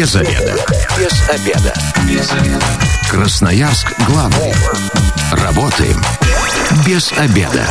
Без обеда. Без обеда. Без обеда. Красноярск главный. Работаем без обеда.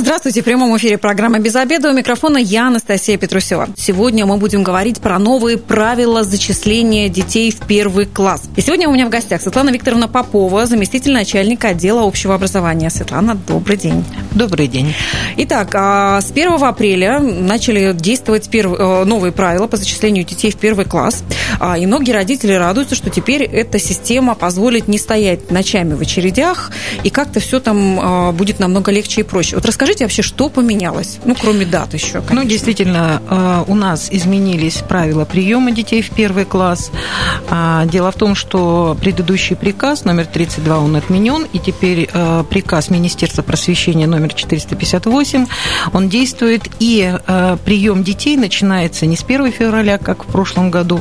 Здравствуйте, в прямом эфире программа «Без обеда». У микрофона я, Анастасия Петрусева. Сегодня мы будем говорить про новые правила зачисления детей в первый класс. И сегодня у меня в гостях Светлана Викторовна Попова, заместитель начальника отдела общего образования. Светлана, добрый день. Добрый день. Итак, а с 1 апреля начали действовать э, новые правила по зачислению детей в первый класс. А, и многие родители радуются, что теперь эта система позволит не стоять ночами в очередях, и как-то все там а, будет намного легче и проще. Вот расскажите, вообще, что поменялось? Ну, кроме дат еще, конечно. Ну, действительно, э, у нас изменились правила приема детей в первый класс. А, дело в том, что предыдущий приказ номер 32, он отменен, и теперь приказ Министерства просвещения номер 458, он действует, и прием детей начинается не с 1 февраля, как в прошлом году,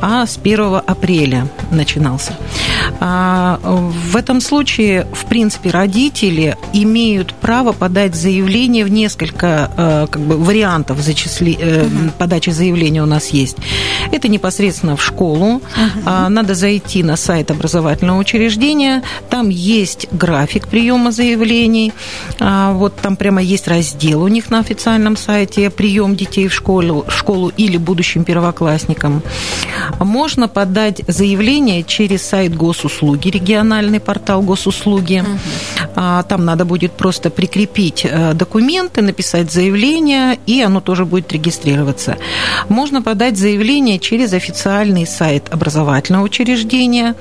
а с 1 апреля начинался. А, в этом случае, в принципе, родители имеют право подать заявление в несколько э, как бы, вариантов зачисли... угу. подачи заявления у нас есть. Это непосредственно в школу. Угу. Надо зайти на сайт образовательного учреждения. Там есть график приема заявлений. Вот там прямо есть раздел у них на официальном сайте «Прием детей в школу, школу или будущим первоклассникам». Можно подать заявление через сайт госуслуги, региональный портал госуслуги. Угу. Там надо будет просто прикрепить Э, документы, написать заявление, и оно тоже будет регистрироваться. Можно подать заявление через официальный сайт образовательного учреждения.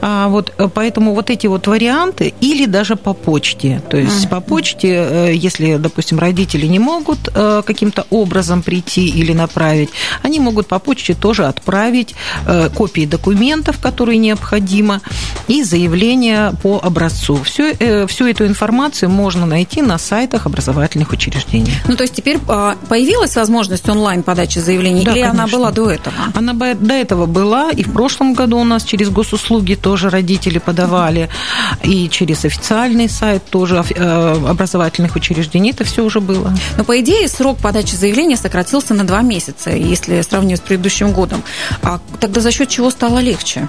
А, вот, э, поэтому вот эти вот варианты, или даже по почте. То есть mm-hmm. по почте, э, если, допустим, родители не могут каким-то образом прийти или направить, они могут по почте тоже отправить копии документов, которые необходимо, и заявление по образцу. Всю, всю эту информацию можно найти на сайтах образовательных учреждений. Ну, то есть теперь а, появилась возможность онлайн-подачи заявлений, да, или конечно. она была до этого? Она до этого была, и в прошлом году у нас через госуслуги тоже родители подавали, и через официальный сайт тоже э, образовательных учреждений это все уже было. Но, по идее, срок подачи заявления сократился на два месяца, если сравнивать с предыдущим годом. А тогда за счет чего стало легче?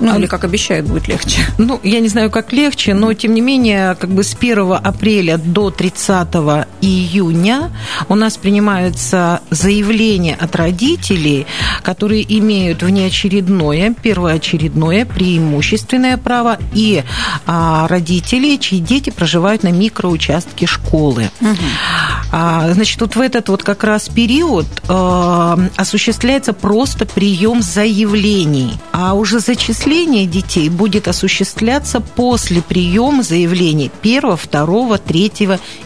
Ну, а, или, как обещают, будет легче? Ну, я не знаю, как легче, но, тем не менее, как бы с 1 апреля до 30 30 июня у нас принимаются заявления от родителей, которые имеют внеочередное, первоочередное, преимущественное право, и а, родителей, чьи дети проживают на микроучастке школы. Угу. А, значит, вот в этот вот как раз период а, осуществляется просто прием заявлений, а уже зачисление детей будет осуществляться после приема заявлений 1, 2, 3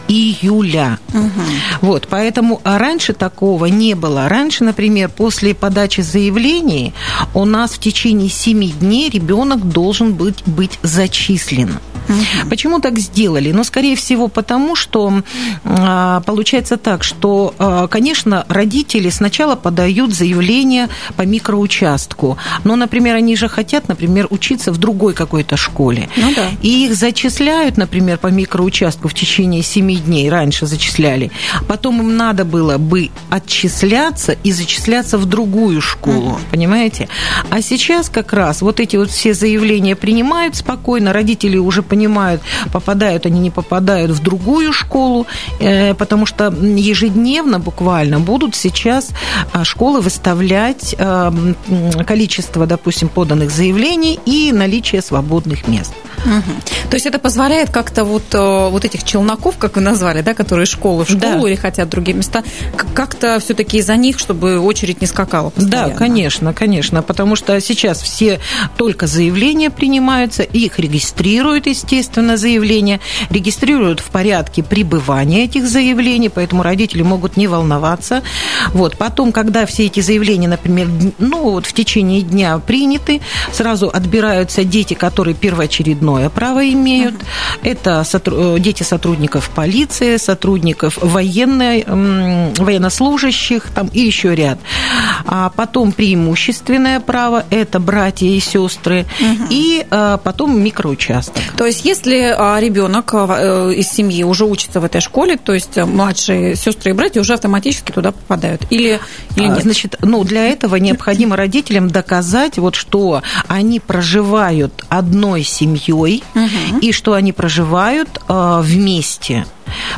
июля. Угу. Вот, поэтому а раньше такого не было. Раньше, например, после подачи заявлений у нас в течение 7 дней ребенок должен быть, быть зачислен. Угу. Почему так сделали? Ну, скорее всего, потому что а, получается так, что, а, конечно, родители сначала подают заявление по микроучастку, но, например, они же хотят, например, учиться в другой какой-то школе. Ну, да. И их зачисляют, например, по микроучастку в течение 7 дней, раньше зачисляли. Потом им надо было бы отчисляться и зачисляться в другую школу, угу. понимаете? А сейчас как раз вот эти вот все заявления принимают спокойно, родители уже понимают, попадают они, не попадают в другую школу, э, потому что ежедневно буквально будут сейчас а, школы выставлять э, количество, допустим, поданных заявлений и наличие свободных мест. Угу. То есть это позволяет как-то вот, э, вот этих челноков, как вы назвали, да, которые школы в школу да. или хотят другие места, как-то все-таки из-за них, чтобы очередь не скакала постоянно. Да, конечно, конечно, потому что сейчас все только заявления принимаются, их регистрируют, естественно, заявления, регистрируют в порядке пребывания этих заявлений, поэтому родители могут не волноваться. Вот. Потом, когда все эти заявления, например, ну, вот в течение дня приняты, сразу отбираются дети, которые первоочередно двойное право имеют. Это дети сотрудников полиции, сотрудников военной, военнослужащих там, и еще ряд. А потом преимущественное право – это братья и сестры. Угу. И а, потом микроучасток. То есть если а, ребенок а, э, из семьи уже учится в этой школе, то есть младшие сестры и братья уже автоматически туда попадают? Или, или нет? Значит, ну, для этого необходимо родителям доказать, вот, что они проживают одной семьей угу. и что они проживают вместе.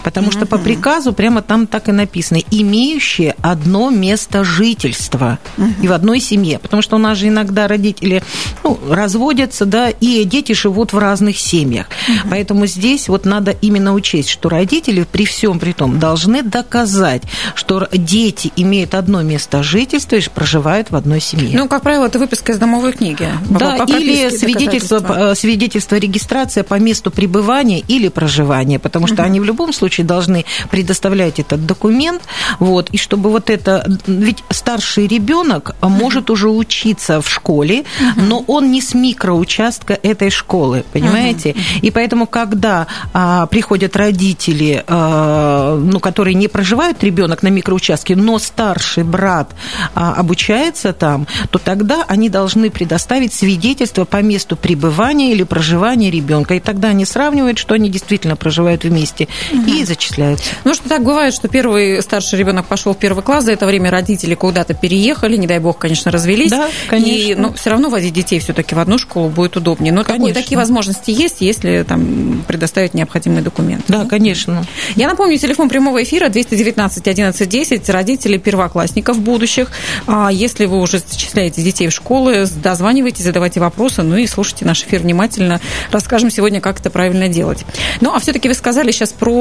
Потому что по приказу прямо там так и написано, имеющие одно место жительства и в одной семье. Потому что у нас же иногда родители ну, разводятся, да, и дети живут в разных семьях. Поэтому здесь вот надо именно учесть, что родители при всем при том должны доказать, что дети имеют одно место жительства и проживают в одной семье. Ну, как правило, это выписка из домовой книги. Да, по или свидетельство, э, свидетельство регистрации по месту пребывания или проживания, потому что они в любом любом случае должны предоставлять этот документ, вот, и чтобы вот это, ведь старший ребенок может уже учиться в школе, но он не с микроучастка этой школы, понимаете? И поэтому, когда а, приходят родители, а, ну, которые не проживают ребенок на микроучастке, но старший брат а, обучается там, то тогда они должны предоставить свидетельство по месту пребывания или проживания ребенка, и тогда они сравнивают, что они действительно проживают вместе угу. и зачисляются. Ну, что так бывает, что первый старший ребенок пошел в первый класс, за это время родители куда-то переехали, не дай бог, конечно, развелись. Да, конечно. И, ну, все равно возить детей все-таки в одну школу будет удобнее. Но такой, такие возможности есть, если там предоставить необходимые документы. Да, конечно. Я напомню, телефон прямого эфира 219 11 10, родители первоклассников будущих. А если вы уже зачисляете детей в школы, дозванивайтесь, задавайте вопросы, ну и слушайте наш эфир внимательно. Расскажем сегодня, как это правильно делать. Ну, а все-таки вы сказали сейчас про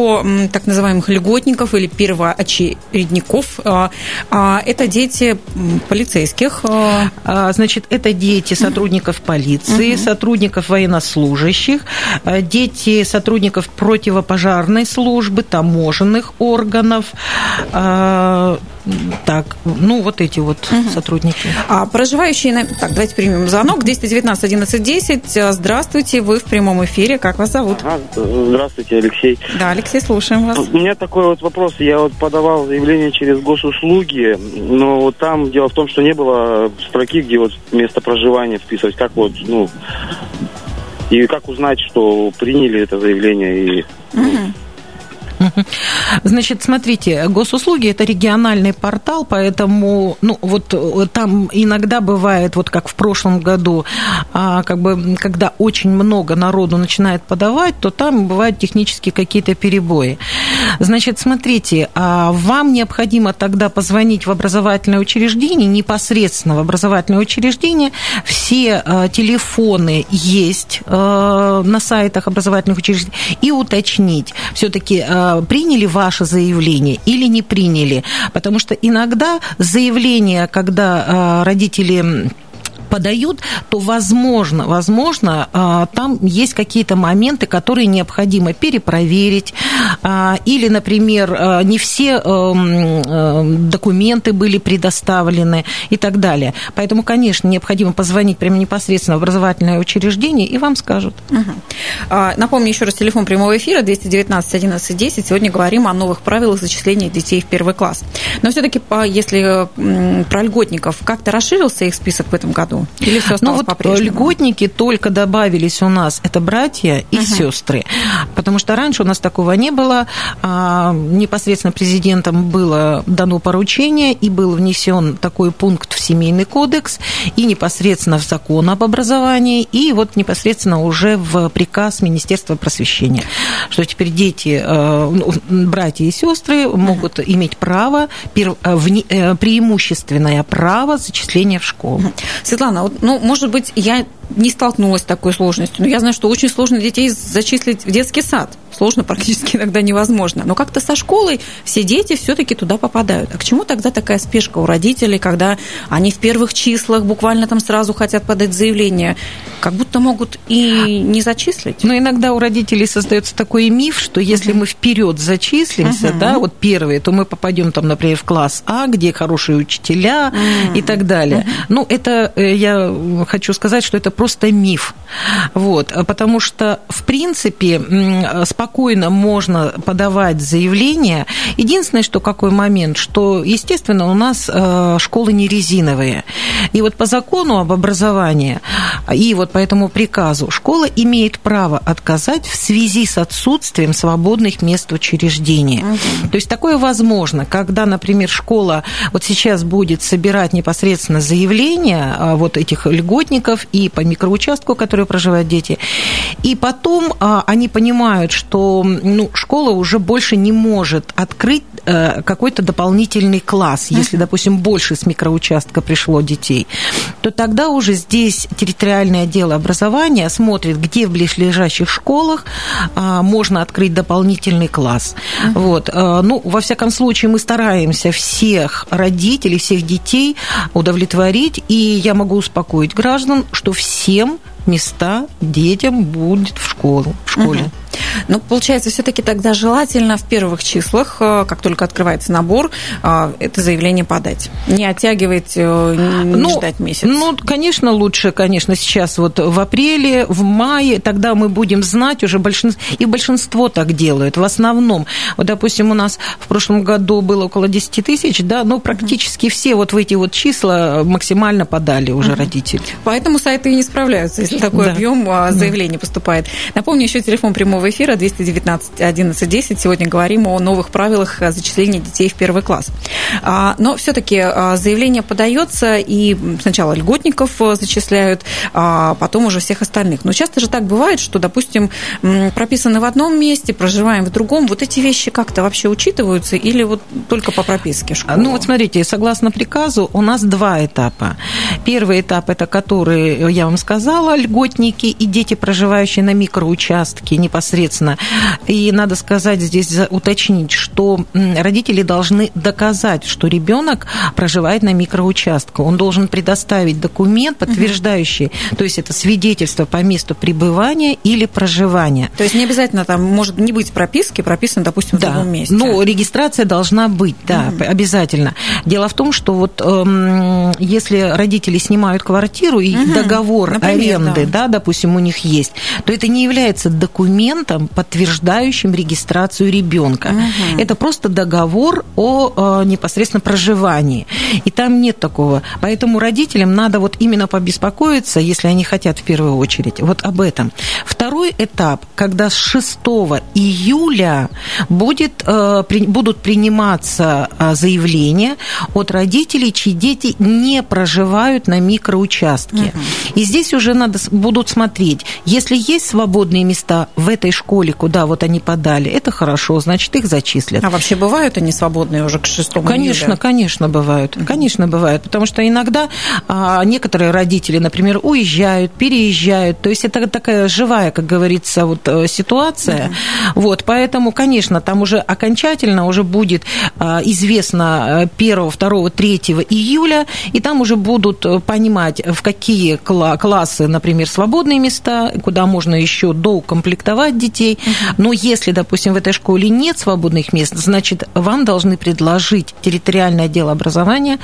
так называемых льготников или первоочередников. А, а, это дети полицейских. А, значит, это дети сотрудников полиции, угу. сотрудников военнослужащих, дети сотрудников противопожарной службы, таможенных органов, так, ну, вот эти вот угу. сотрудники. А проживающие... На... Так, давайте примем звонок. 219 11 10. Здравствуйте, вы в прямом эфире. Как вас зовут? Ага, здравствуйте, Алексей. Да, Алексей, слушаем вас. У меня такой вот вопрос. Я вот подавал заявление через госуслуги, но вот там дело в том, что не было строки, где вот место проживания вписывать. Как вот, ну... И как узнать, что приняли это заявление и... Угу. Значит, смотрите, госуслуги – это региональный портал, поэтому, ну, вот э, там иногда бывает, вот как в прошлом году, а, как бы, когда очень много народу начинает подавать, то там бывают технические какие-то перебои. Значит, смотрите, а вам необходимо тогда позвонить в образовательное учреждение, непосредственно в образовательное учреждение. Все э, телефоны есть э, на сайтах образовательных учреждений и уточнить, все-таки приняли ваше заявление или не приняли. Потому что иногда заявление, когда а, родители подают, то возможно, возможно, а, там есть какие-то моменты, которые необходимо перепроверить, а, или, например, а, не все документы были предоставлены и так далее. Поэтому, конечно, необходимо позвонить прямо непосредственно в образовательное учреждение, и вам скажут. Угу. Напомню еще раз телефон прямого эфира 219 11 10. Сегодня говорим о новых правилах зачисления детей в первый класс. Но все-таки, если про льготников, как-то расширился их список в этом году? Или все ну, вот льготники только добавились у нас, это братья и угу. сестры. Потому что раньше у нас такого не было. А, непосредственно президентом было дано поручение, и был внесен такой пункт в семейный кодекс, и непосредственно в закон об образовании, и вот непосредственно уже в приказ Министерства просвещения, что теперь дети, э, ну, братья и сестры могут иметь право, э, э, преимущественное право зачисления в школу. Светлана, Светлана, вот, ну, может быть, я не столкнулась с такой сложностью, но я знаю, что очень сложно детей зачислить в детский сад сложно, практически иногда невозможно. Но как-то со школой все дети все-таки туда попадают. А к чему тогда такая спешка у родителей, когда они в первых числах буквально там сразу хотят подать заявление? Как будто могут и не зачислить. Но иногда у родителей создается такой миф, что если uh-huh. мы вперед зачислимся, uh-huh. да, вот первые, то мы попадем там, например, в класс А, где хорошие учителя uh-huh. и так далее. Uh-huh. Ну, это э, я хочу сказать, что это просто миф. Вот, потому что, в принципе, спокойно можно подавать заявление. Единственное, что какой момент, что, естественно, у нас э, школы не резиновые. И вот по закону об образовании и вот по этому приказу школа имеет право отказать в связи с отсутствием свободных мест в учреждении. Угу. То есть такое возможно, когда, например, школа вот сейчас будет собирать непосредственно заявления а, вот этих льготников и по микроучастку, которые проживают дети, и потом а, они понимают, что ну, школа уже больше не может открыть э, какой-то дополнительный класс, если, допустим, больше с микроучастка пришло детей, то тогда уже здесь территориальное отдел образования смотрит, где в ближайших школах а, можно открыть дополнительный класс. Uh-huh. Вот. А, ну, во всяком случае, мы стараемся всех родителей, всех детей удовлетворить, и я могу успокоить граждан, что всем места детям будет в школу, в школе. Uh-huh. Ну, получается, все-таки тогда желательно в первых числах, э, как только открывается набор, э, это заявление подать. Не оттягивать, э, не ну, ждать месяц. Ну, конечно, лучше, конечно, сейчас вот в апреле, в мае, тогда мы будем знать уже большинство, и большинство так делают. В основном, вот, допустим, у нас в прошлом году было около 10 тысяч, да, но практически все вот в эти вот числа максимально подали уже uh-huh. родители. Поэтому сайты и не справляются, если такой да. объем а, заявлений да. поступает. Напомню, еще телефон прямого прямого эфира 219 11 10. Сегодня говорим о новых правилах зачисления детей в первый класс. А, но все-таки а, заявление подается, и сначала льготников э, зачисляют, а потом уже всех остальных. Но часто же так бывает, что, допустим, прописаны в одном месте, проживаем в другом. Вот эти вещи как-то вообще учитываются или вот только по прописке школы? Ну вот смотрите, согласно приказу у нас два этапа. Первый этап – это который, я вам сказала, льготники и дети, проживающие на микроучастке, непосредственно непосредственно. И надо сказать здесь, уточнить, что родители должны доказать, что ребенок проживает на микроучастке. Он должен предоставить документ, подтверждающий, угу. то есть это свидетельство по месту пребывания или проживания. То есть не обязательно там может не быть прописки, прописано, допустим, в да. другом месте. Ну, регистрация должна быть, да, угу. обязательно. Дело в том, что вот эм, если родители снимают квартиру и угу. договор Например, аренды, да. да, допустим, у них есть, то это не является документом, документом, подтверждающим регистрацию ребенка. Угу. Это просто договор о э, непосредственно проживании. И там нет такого. Поэтому родителям надо вот именно побеспокоиться, если они хотят в первую очередь, вот об этом. Второй этап, когда с 6 июля будет, э, будут приниматься э, заявления от родителей, чьи дети не проживают на микроучастке. Угу. И здесь уже надо будут смотреть, если есть свободные места в этой школе, куда вот они подали, это хорошо, значит, их зачислят. А вообще бывают они свободные уже к 6 Конечно, июля? конечно, бывают. Конечно, бывают. Потому что иногда а, некоторые родители, например, уезжают, переезжают. То есть это такая живая, как говорится, вот э, ситуация. Mm-hmm. Вот, поэтому, конечно, там уже окончательно уже будет а, известно 1, 2, 3 июля, и там уже будут э, понимать, в какие классы, например, свободные места, куда можно еще доукомплектовать детей. Но если, допустим, в этой школе нет свободных мест, значит, вам должны предложить территориальное отдел образования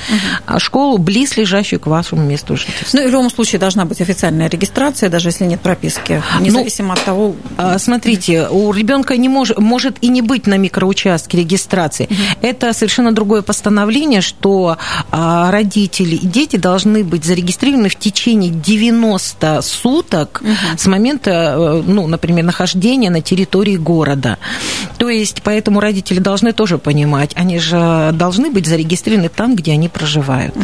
угу. школу, близлежащую к вашему месту жительства. Ну, и в любом случае должна быть официальная регистрация, даже если нет прописки, ну, независимо ну, от того... А, смотрите, у ребенка не может, может и не быть на микроучастке регистрации. Угу. Это совершенно другое постановление, что а, родители и дети должны быть зарегистрированы в течение 90 суток угу. с момента, э, ну, например, нахождения рождения на территории города. То есть, поэтому родители должны тоже понимать, они же должны быть зарегистрированы там, где они проживают.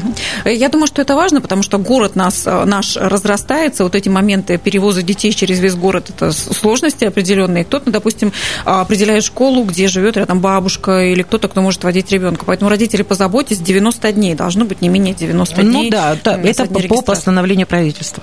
Я думаю, что это важно, потому что город нас, наш разрастается, вот эти моменты перевоза детей через весь город, это сложности определенные. Кто-то, допустим, определяет школу, где живет рядом бабушка, или кто-то, кто может водить ребенка. Поэтому родители позаботьтесь, 90 дней, должно быть не менее 90 ну дней. Ну да, да это по, по постановлению правительства.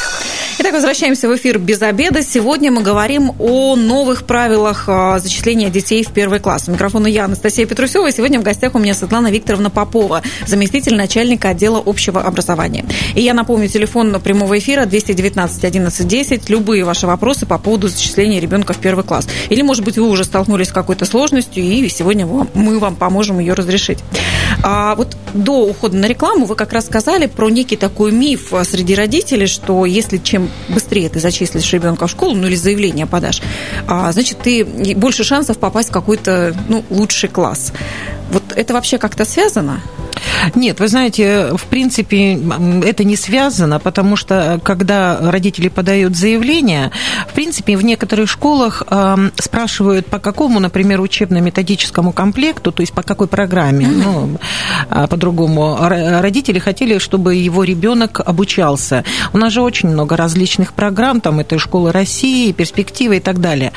Итак, возвращаемся в эфир без обеда. Сегодня мы говорим о новых правилах а, зачисления детей в первый класс. У микрофона я, Анастасия Петрусева. Сегодня в гостях у меня Светлана Викторовна Попова, заместитель начальника отдела общего образования. И я напомню, телефон прямого эфира 219 11 10. Любые ваши вопросы по поводу зачисления ребенка в первый класс. Или, может быть, вы уже столкнулись с какой-то сложностью, и сегодня мы вам поможем ее разрешить. А вот до ухода на рекламу вы как раз сказали про некий такой миф среди родителей, что если чем быстрее ты зачислишь ребенка в школу, ну или заявление подашь, а, значит, ты больше шансов попасть в какой-то ну, лучший класс. Вот это вообще как-то связано? Нет, вы знаете, в принципе, это не связано, потому что когда родители подают заявление, в принципе, в некоторых школах э, спрашивают, по какому, например, учебно-методическому комплекту, то есть по какой программе, ну, а по-другому. Родители хотели, чтобы его ребенок обучался. У нас же очень много различных программ, там это школа России, перспективы и так далее.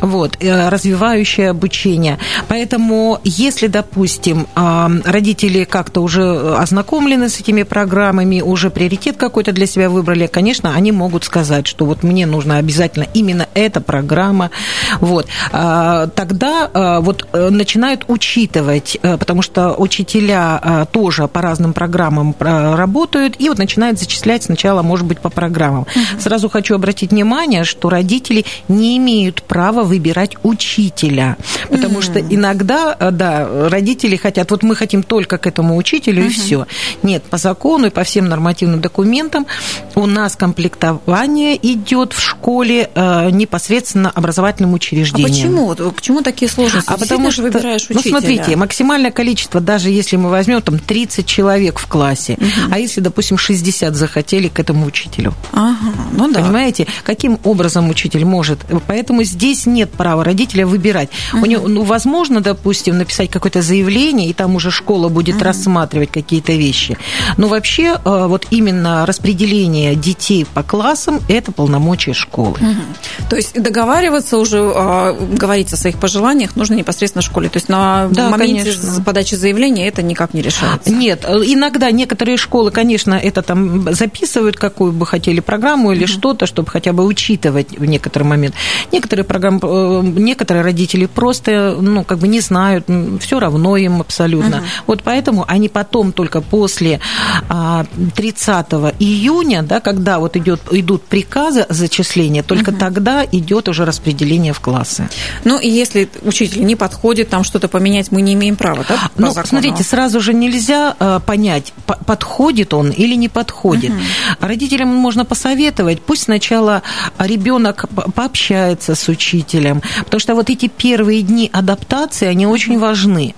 Вот, э, развивающее обучение. Поэтому, если, допустим, родители как-то уже ознакомлены с этими программами, уже приоритет какой-то для себя выбрали, конечно, они могут сказать, что вот мне нужно обязательно именно эта программа. Вот. А, тогда а, вот э, начинают учитывать, э, потому что учителя тоже по разным программам работают, и вот начинают зачислять сначала, может быть, по программам. Сразу хочу обратить внимание, что родители не имеют права выбирать учителя, потому что иногда, э, да, родители хотят, вот мы хотим только к этому учителю, учителю, угу. и все. Нет, по закону и по всем нормативным документам у нас комплектование идет в школе э, непосредственно образовательным учреждением. А почему? К чему такие сложности? А потому что, выбираешь учителя. ну, смотрите, максимальное количество, даже если мы возьмем там 30 человек в классе, угу. а если, допустим, 60 захотели к этому учителю. Ага, ну да. Понимаете, каким образом учитель может? Поэтому здесь нет права родителя выбирать. Угу. У него, ну, возможно, допустим, написать какое-то заявление, и там уже школа будет угу. рассматривать рассматривать какие-то вещи. Но вообще э, вот именно распределение детей по классам – это полномочия школы. Угу. То есть договариваться уже, а, говорить о своих пожеланиях нужно непосредственно в школе. То есть на да, моменте конечно. подачи заявления это никак не решается? Нет. Иногда некоторые школы, конечно, это там записывают, какую бы хотели программу или угу. что-то, чтобы хотя бы учитывать в некоторый момент. Некоторые программы, э, некоторые родители просто, ну, как бы не знают, все равно им абсолютно. Угу. Вот поэтому они потом только после 30 а, июня, да, когда вот идет, идут приказы зачисления, только угу. тогда идет уже распределение в классы. Ну и если учитель не подходит, там что-то поменять мы не имеем права, да? Ну, закону? смотрите, сразу же нельзя а, понять, подходит он или не подходит. Угу. Родителям можно посоветовать, пусть сначала ребенок пообщается с учителем, потому что вот эти первые дни адаптации, они очень важны.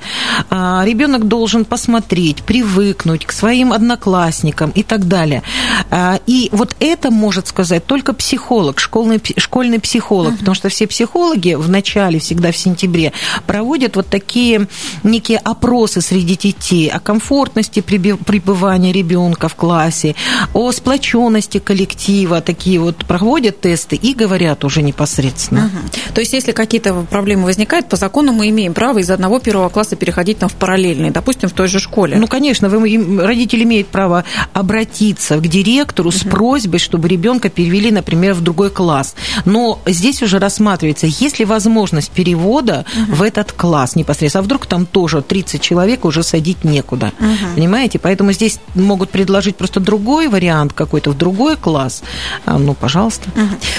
А, ребенок должен посмотреть, приучить, привыкнуть к своим одноклассникам и так далее. А, и вот это может сказать только психолог, школьный, школьный психолог, uh-huh. потому что все психологи в начале, всегда в сентябре, проводят вот такие некие опросы среди детей о комфортности пребывания ребенка в классе, о сплоченности коллектива, такие вот проводят тесты и говорят уже непосредственно. Uh-huh. То есть, если какие-то проблемы возникают, по закону мы имеем право из одного первого класса переходить там в параллельный, допустим, в той же школе. Ну, конечно, вы, родитель имеет право обратиться к директору с просьбой, чтобы ребенка перевели, например, в другой класс. Но здесь уже рассматривается, есть ли возможность перевода в этот класс непосредственно. А вдруг там тоже 30 человек уже садить некуда. Понимаете? Поэтому здесь могут предложить просто другой вариант какой-то в другой класс. А, ну, пожалуйста.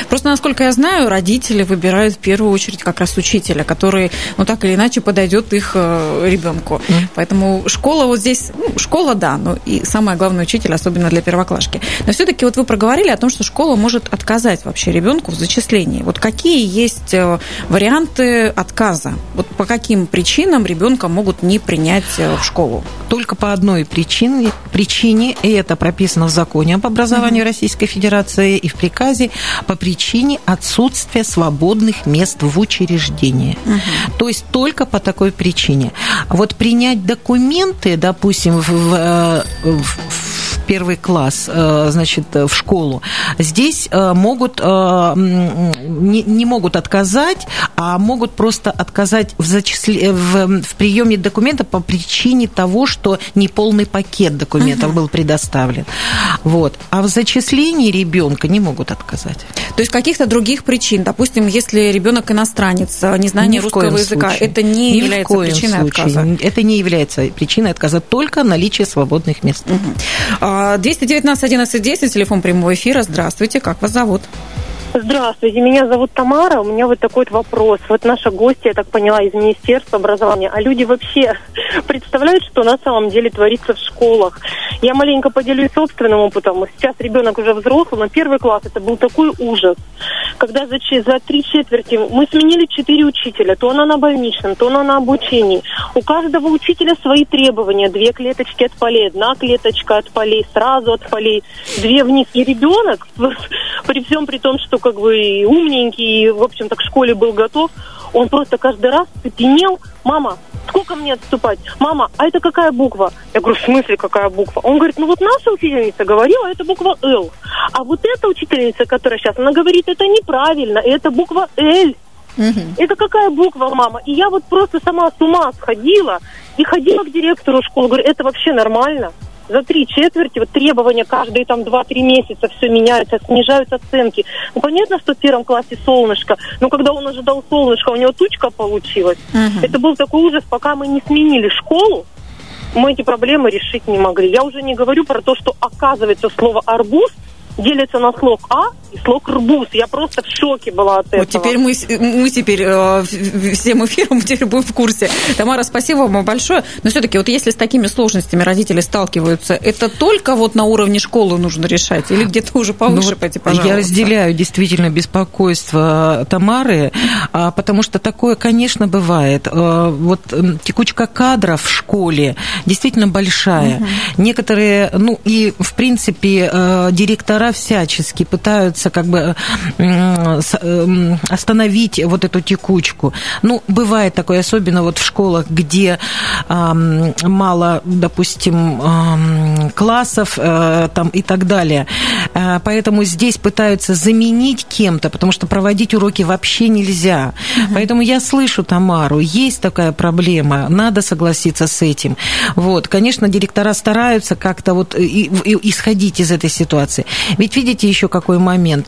Просто, насколько я знаю, родители выбирают в первую очередь как раз учителя, который, ну, так или иначе подойдет их э, ребенку. Поэтому школа вот здесь, ну, школа, да, но и самое главное учитель, особенно для первоклашки. Но все-таки вот вы проговорили о том, что школа может отказать вообще ребенку в зачислении. Вот какие есть э, варианты отказа? Вот по каким причинам ребенка могут не принять э, в школу? Только по одной причине, причине и это прописано в законе об образовании угу. Российской Федерации и в приказе, по причине отсутствия свободных мест в учреждении. Угу. То есть только по такой причине. Вот принять документы, допустим, в, в, в первый класс, э, значит, в школу, здесь э, могут, не, не могут отказать, а могут просто отказать в, зачисле, в, в приеме документа по причине того, что неполный пакет документов угу. был предоставлен. Вот. А в зачислении ребенка не могут отказать. То есть каких-то других причин, допустим, если ребенок иностанец, незнание русского языка, случае. это не Ни является причиной случае. отказа? Это не является причиной отказа, только наличие свободных мест. Угу. 219 11 10, телефон прямого эфира. Здравствуйте, как вас зовут? Здравствуйте, меня зовут Тамара. У меня вот такой вот вопрос. Вот наша гостья, я так поняла, из Министерства образования. А люди вообще представляют, что на самом деле творится в школах? Я маленько поделюсь собственным опытом. Сейчас ребенок уже взрослый, но первый класс это был такой ужас. Когда за, за три четверти мы сменили четыре учителя. То она на больничном, то она на обучении. У каждого учителя свои требования. Две клеточки от полей, одна клеточка от полей, сразу от полей, две вниз. И ребенок, при всем при том, что как бы и умненький, и, в общем-то, к школе был готов, он просто каждый раз цепенел. Мама, сколько мне отступать? Мама, а это какая буква? Я говорю, в смысле какая буква? Он говорит, ну вот наша учительница говорила, это буква Л. А вот эта учительница, которая сейчас, она говорит, это неправильно, это буква Л. Угу. Это какая буква, мама? И я вот просто сама с ума сходила и ходила к директору школы. Говорю, это вообще нормально? За три четверти вот требования каждые там два-три месяца все меняются, снижаются оценки. Ну, понятно, что в первом классе солнышко, но когда он ожидал солнышко, у него тучка получилась. Uh-huh. Это был такой ужас, пока мы не сменили школу, мы эти проблемы решить не могли. Я уже не говорю про то, что оказывается слово арбуз делится на слог А и слог рбуз. Я просто в шоке была от этого. Вот теперь мы, мы теперь э, всем эфиром теперь будем в курсе. Тамара, спасибо вам большое. Но все-таки вот если с такими сложностями родители сталкиваются, это только вот на уровне школы нужно решать или где-то уже повыше ну, пойти, пожалуйста? Я разделяю действительно беспокойство Тамары, а, потому что такое, конечно, бывает. А, вот текучка кадров в школе действительно большая. Угу. Некоторые, ну и в принципе э, всячески пытаются как бы эм, остановить вот эту текучку. Ну, бывает такое, особенно вот в школах, где мало, допустим, классов э, там и так далее. Э, поэтому здесь пытаются заменить кем-то, потому что проводить уроки вообще нельзя. Угу. Поэтому я слышу Тамару, есть такая проблема, надо согласиться с этим. Вот, конечно, директора стараются как-то вот исходить из этой ситуации. Ведь видите еще какой момент.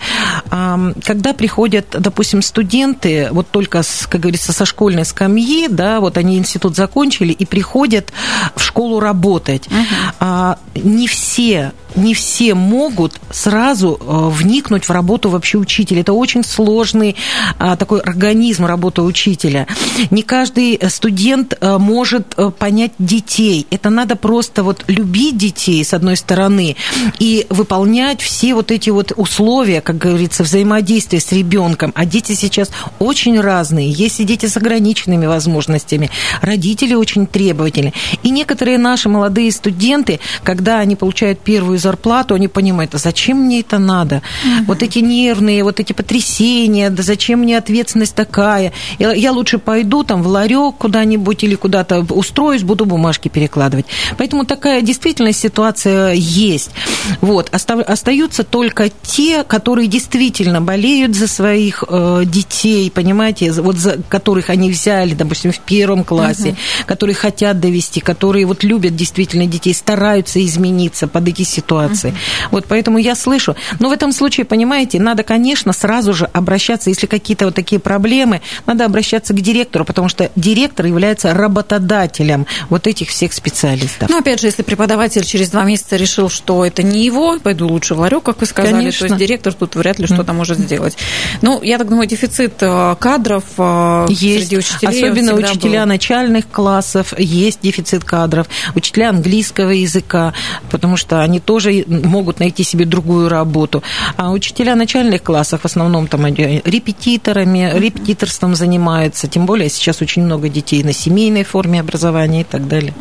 Когда приходят, допустим, студенты, вот только, как говорится, со школьной скамьи, да, вот они институт закончили и приходят в школу работать, uh-huh. не все не все могут сразу э, вникнуть в работу вообще учителя. Это очень сложный а, такой организм работы учителя. Не каждый студент э, может э, понять детей. Это надо просто вот любить детей, с одной стороны, и выполнять все вот эти вот условия, как говорится, взаимодействия с ребенком. А дети сейчас очень разные. Есть и дети с ограниченными возможностями. Родители очень требовательны. И некоторые наши молодые студенты, когда они получают первую зарплату, они понимают, а зачем мне это надо? Угу. Вот эти нервные, вот эти потрясения, да зачем мне ответственность такая? Я, я лучше пойду там в ларек куда-нибудь или куда-то устроюсь, буду бумажки перекладывать. Поэтому такая действительно ситуация есть. Вот. Остаются только те, которые действительно болеют за своих э, детей, понимаете, вот за которых они взяли, допустим, в первом классе, угу. которые хотят довести, которые вот любят действительно детей, стараются измениться под эти ситуации ситуации. Uh-huh. Вот поэтому я слышу. Но в этом случае, понимаете, надо, конечно, сразу же обращаться, если какие-то вот такие проблемы, надо обращаться к директору, потому что директор является работодателем вот этих всех специалистов. Ну, опять же, если преподаватель через два месяца решил, что это не его, пойду лучше в ларек, как вы сказали, конечно. то есть директор тут вряд ли что-то может сделать. Ну, я так думаю, дефицит э, кадров э, есть. среди учителей Особенно учителя был. начальных классов есть дефицит кадров, учителя английского языка, потому что они тоже тоже могут найти себе другую работу. А учителя начальных классов в основном там репетиторами, репетиторством занимаются, тем более сейчас очень много детей на семейной форме образования и так далее.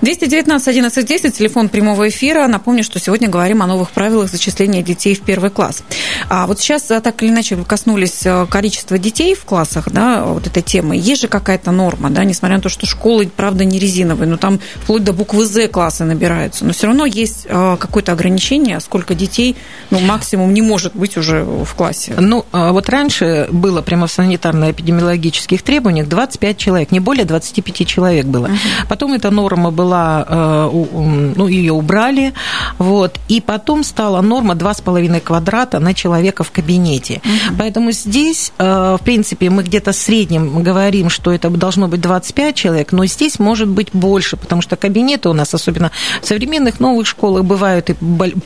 219 11 10, телефон прямого эфира. Напомню, что сегодня говорим о новых правилах зачисления детей в первый класс. А вот сейчас так или иначе коснулись количества детей в классах, да, вот этой темы. Есть же какая-то норма, да, несмотря на то, что школы, правда, не резиновые, но там вплоть до буквы «З» классы набираются. Но все равно есть какое-то ограничение, сколько детей, ну, максимум не может быть уже в классе. Ну, вот раньше было прямо в санитарно-эпидемиологических требованиях 25 человек, не более 25 человек было. Угу. Потом эта норма была, э, ну, ее убрали, вот, и потом стала норма 2,5 квадрата на человека в кабинете. Угу. Поэтому здесь, э, в принципе, мы где-то в среднем говорим, что это должно быть 25 человек, но здесь может быть больше, потому что кабинеты у нас, особенно в современных новых школах, бывают и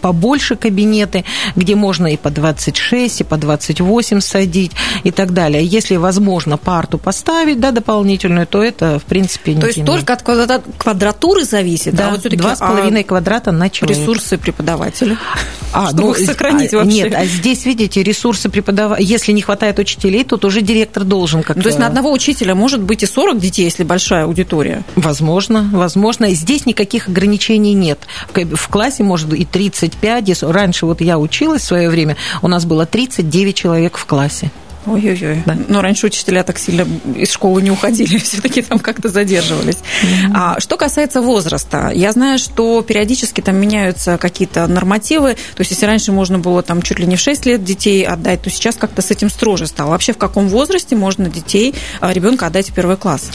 побольше кабинеты, где можно и по 26, и по 28 садить и так далее. Если возможно парту поставить, да, дополнительную, то это, в принципе, не То есть только от квадратуры зависит, да, вот два с половиной квадрата на человека. Ресурсы преподавателя. А, ну, сохранить а, вообще. Нет, а здесь, видите, ресурсы преподавателя, если не хватает учителей, тут уже директор должен как-то... То есть на одного учителя может быть и 40 детей, если большая аудитория? Возможно, возможно. Здесь никаких ограничений нет. В классе может и 35, раньше вот я училась в свое время, у нас было 39 человек в классе. Ой-ой-ой. Да. Но раньше учителя так сильно из школы не уходили, все-таки там как-то задерживались. Mm-hmm. А, что касается возраста, я знаю, что периодически там меняются какие-то нормативы. То есть, если раньше можно было там чуть ли не в 6 лет детей отдать, то сейчас как-то с этим строже стало. Вообще, в каком возрасте можно детей, а, ребенка отдать в первый класс?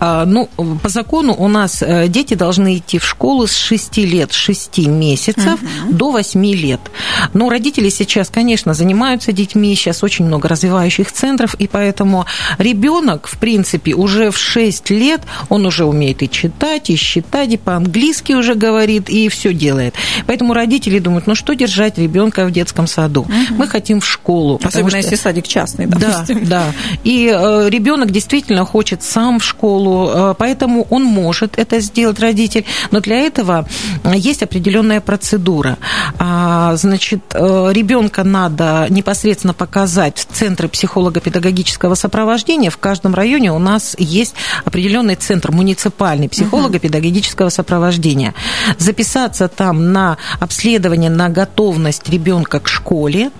А, ну, по закону у нас э, дети должны идти в школу с 6 лет, 6 месяцев mm-hmm. до 8 лет. Но родители сейчас, конечно, занимаются детьми, сейчас очень много развивающих обучающих центров, и поэтому ребенок, в принципе, уже в 6 лет, он уже умеет и читать, и считать, и по-английски уже говорит, и все делает. Поэтому родители думают, ну что держать ребенка в детском саду? Угу. Мы хотим в школу. Особенно что... если садик частный, допустим. Да, да. И э, ребенок действительно хочет сам в школу, э, поэтому он может это сделать, родитель, но для этого есть определенная процедура. А, значит, э, ребенка надо непосредственно показать в центры психологии психолого-педагогического сопровождения в каждом районе у нас есть определенный центр муниципальный психолого-педагогического сопровождения. Записаться там на обследование, на готовность ребенка к школе.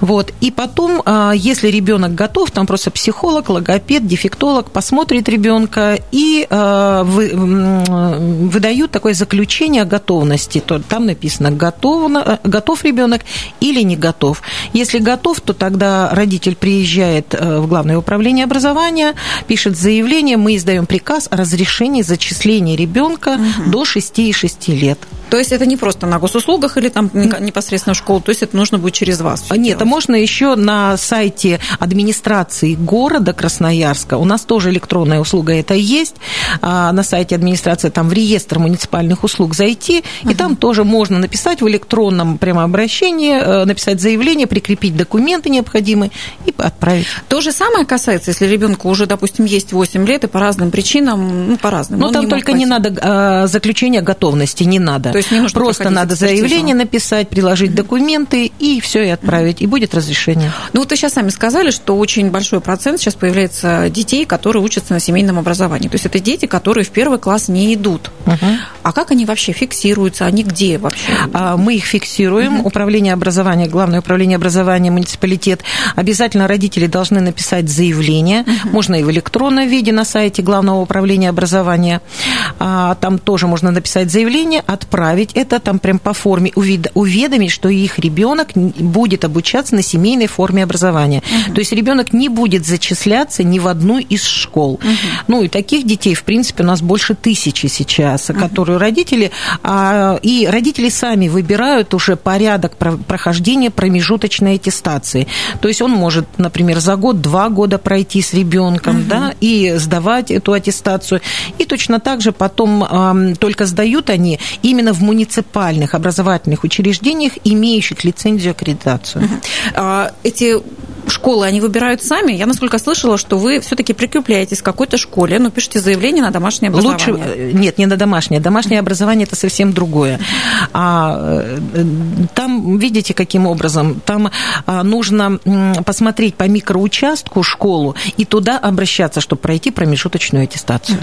Вот. И потом, а, если ребенок готов, там просто психолог, логопед, дефектолог посмотрит ребенка и а, выдают такое заключение о готовности. То там написано, готов, готов ребенок или не готов. Если готов, то тогда родитель родитель приезжает э, в Главное управление образования, пишет заявление, мы издаем приказ о разрешении зачисления ребенка угу. до 6,6 лет. То есть это не просто на госуслугах или там непосредственно в школу, то есть это нужно будет через вас? Нет, это можно еще на сайте администрации города Красноярска. У нас тоже электронная услуга это есть. А на сайте администрации там в реестр муниципальных услуг зайти, uh-huh. и там тоже можно написать в электронном прямо обращении, э, написать заявление, прикрепить документы необходимые и отправить. То же самое касается, если ребенку уже, допустим, есть 8 лет и по разным причинам, ну, по разным. Ну, там не только не надо а, заключение готовности, не надо. То есть не нужно Просто надо заявление написать, приложить документы и все, и отправить, и будет разрешение. Ну, вот вы сейчас сами сказали, что очень большой процент сейчас появляется детей, которые учатся на семейном образовании. То есть это дети, которые в первый класс не идут. Угу. А как они вообще фиксируются? Они где вообще? А, мы их фиксируем. Угу. Управление образования, главное управление образования, муниципалитет. Обязательно родители должны написать заявление. Угу. Можно и в электронном виде на сайте главного управления образования. А, там тоже можно написать заявление, отправить это там прям по форме, уведомить, что их ребенок будет обучаться на семейной форме образования. Угу. То есть ребенок не будет зачисляться ни в одну из школ. Угу. Ну и таких детей, в принципе, у нас больше тысячи сейчас, угу. которые родители, а, и родители сами выбирают уже порядок прохождения промежуточной аттестации. То есть он может, например, за год, два года пройти с ребенком, угу. да, и сдавать эту аттестацию. И точно так же потом только сдают они именно в муниципальных образовательных учреждениях, имеющих лицензию аккредитацию. Угу. Эти школы они выбирают сами. Я, насколько слышала, что вы все-таки прикрепляетесь к какой-то школе, но пишете заявление на домашнее образование. Лучше, нет, не на домашнее. Домашнее образование это совсем другое. А, э, там, видите, каким образом? Там а, нужно посмотреть по микроучастку школу и туда обращаться, чтобы пройти промежуточную аттестацию.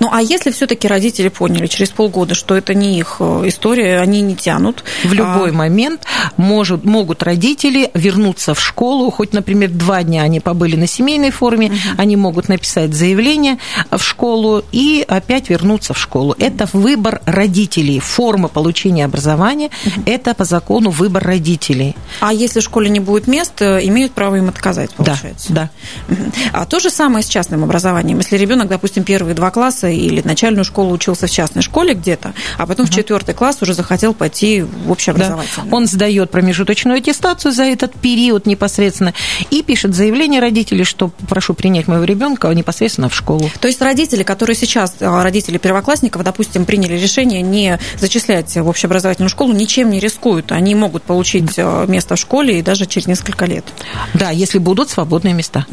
Ну, а если все-таки родители поняли через полгода, что это не их э, история, они не тянут? В любой а... момент может, могут родители вернуться в школу, хоть, например, два дня они побыли на семейной форме, угу. они могут написать заявление в школу и опять вернуться в школу. Это выбор родителей. Форма получения образования угу. – это по закону выбор родителей. А если в школе не будет мест, э, имеют право им отказать, получается? Да, да. А то же самое с частным образованием. Если ребенок, допустим, первые два класса или начальную школу учился в частной школе где-то, а потом угу. в четвертый класс уже захотел пойти в общеобразовательный. Да. Он сдает промежуточную аттестацию за этот период непосредственно и пишет заявление родителей, что прошу принять моего ребенка непосредственно в школу. То есть родители, которые сейчас, а, родители первоклассников, допустим, приняли решение не зачислять в общеобразовательную школу, ничем не рискуют. Они могут получить а, место в школе и даже через несколько лет. Да, если будут свободные места.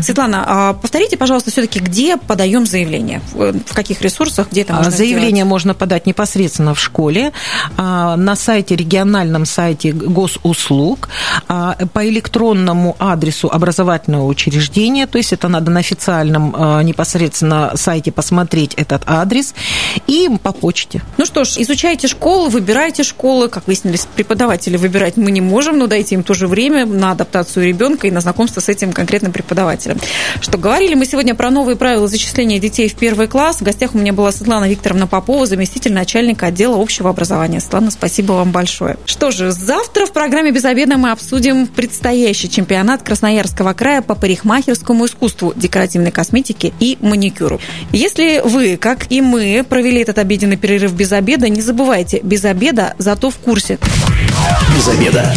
Светлана, а повторите, пожалуйста, все-таки, где подаем заявление? В каких ресурсах, где это можно Заявление сделать? можно подать непосредственно в школе, на сайте, региональном сайте госуслуг, по электронному адресу образовательного учреждения, то есть это надо на официальном непосредственно сайте посмотреть этот адрес, и по почте. Ну что ж, изучайте школы, выбирайте школы, как выяснились, преподаватели выбирать мы не можем, но дайте им тоже время на адаптацию ребенка и на знакомство с этим конкретным преподавателем. Что говорили мы сегодня про новые правила зачисления детей в первый класс. В гостях у меня была Светлана Викторовна Попова, заместитель начальника отдела общего образования. Светлана, спасибо вам большое. Что же, завтра в программе «Без обеда» мы обсудим предстоящий чемпионат Красноярского края по парикмахерскому искусству, декоративной косметике и маникюру. Если вы, как и мы, провели этот обеденный перерыв без обеда, не забывайте, без обеда, зато в курсе. Без обеда.